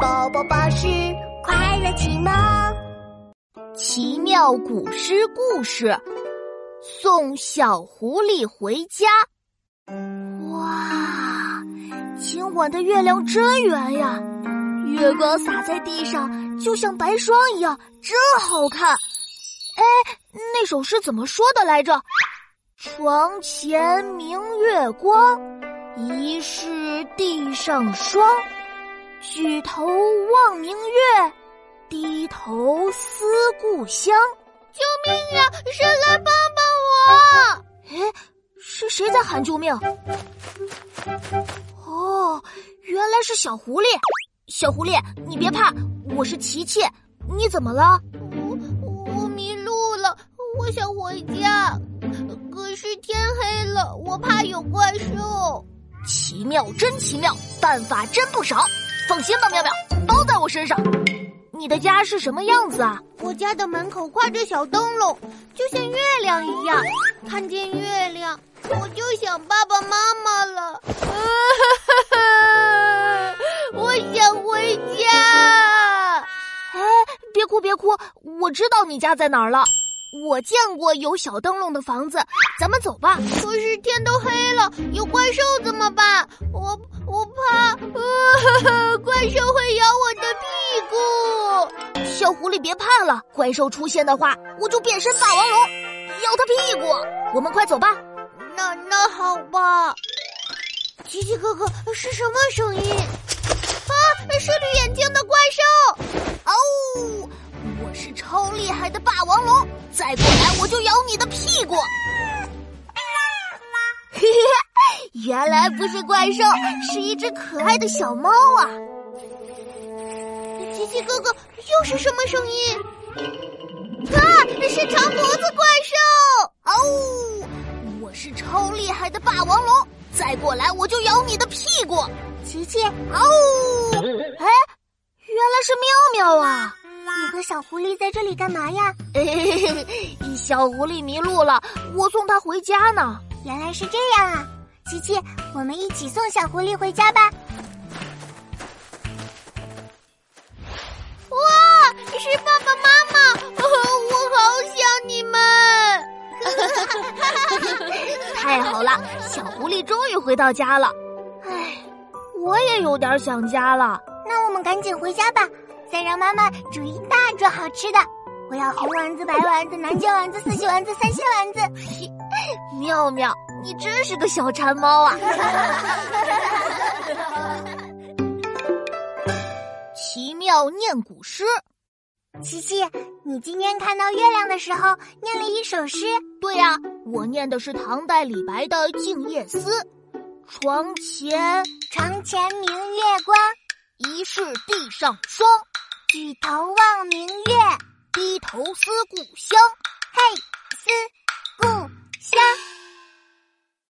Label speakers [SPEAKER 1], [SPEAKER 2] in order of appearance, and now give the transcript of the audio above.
[SPEAKER 1] 宝宝巴士快乐启蒙，
[SPEAKER 2] 奇妙古诗故事，送小狐狸回家。哇，今晚的月亮真圆呀，月光洒在地上，就像白霜一样，真好看。哎，那首诗怎么说的来着？床前明月光，疑是地上霜。举头望明月，低头思故乡。
[SPEAKER 3] 救命呀！谁来帮帮我？
[SPEAKER 2] 哎，是谁在喊救命？哦，原来是小狐狸。小狐狸，你别怕，我是琪琪。你怎么了？
[SPEAKER 3] 我我迷路了，我想回家，可是天黑了，我怕有怪兽。
[SPEAKER 2] 奇妙，真奇妙，办法真不少。放心吧，妙妙，包在我身上。你的家是什么样子啊？
[SPEAKER 3] 我家的门口挂着小灯笼，就像月亮一样。看见月亮，我就想爸爸妈妈了。我想回家。
[SPEAKER 2] 哎，别哭别哭，我知道你家在哪儿了。我见过有小灯笼的房子，咱们走吧。
[SPEAKER 3] 可是天都黑了，有怪兽怎么办？我我怕，呃 怪兽会咬我的屁股。
[SPEAKER 2] 小狐狸别怕了，怪兽出现的话，我就变身霸王龙，咬它屁股。我们快走吧。
[SPEAKER 3] 那那好吧。奇奇哥哥，是什么声音？啊，是绿眼睛的怪兽。
[SPEAKER 2] 是超厉害的霸王龙。再过来，我就咬你的屁股！嘿嘿，原来不是怪兽，是一只可爱的小猫啊！
[SPEAKER 3] 奇奇哥哥，又是什么声音？啊，是长脖子怪兽！
[SPEAKER 2] 哦，我是超厉害的霸王龙，再过来我就咬你的屁股！
[SPEAKER 1] 琪琪，
[SPEAKER 2] 哦，哎，原来是妙妙啊！
[SPEAKER 1] 你和小狐狸在这里干嘛呀？
[SPEAKER 2] 小狐狸迷路了，我送它回家呢。
[SPEAKER 1] 原来是这样啊！琪琪，我们一起送小狐狸回家吧。
[SPEAKER 3] 哇，是爸爸妈妈，我好想你们！
[SPEAKER 2] 太好了，小狐狸终于回到家了。唉，我也有点想家了。
[SPEAKER 1] 那我们赶紧回家吧。再让妈妈煮一大桌好吃的，我要红丸子、白丸子、南京丸子、四喜丸子、三鲜丸子。
[SPEAKER 2] 妙妙，你真是个小馋猫啊！奇妙念古诗，
[SPEAKER 1] 琪琪，你今天看到月亮的时候念了一首诗。
[SPEAKER 2] 对呀，我念的是唐代李白的《静夜思》。床前
[SPEAKER 1] 床前明月光，
[SPEAKER 2] 疑是地上霜。
[SPEAKER 1] 举头望明月，
[SPEAKER 2] 低头思故乡。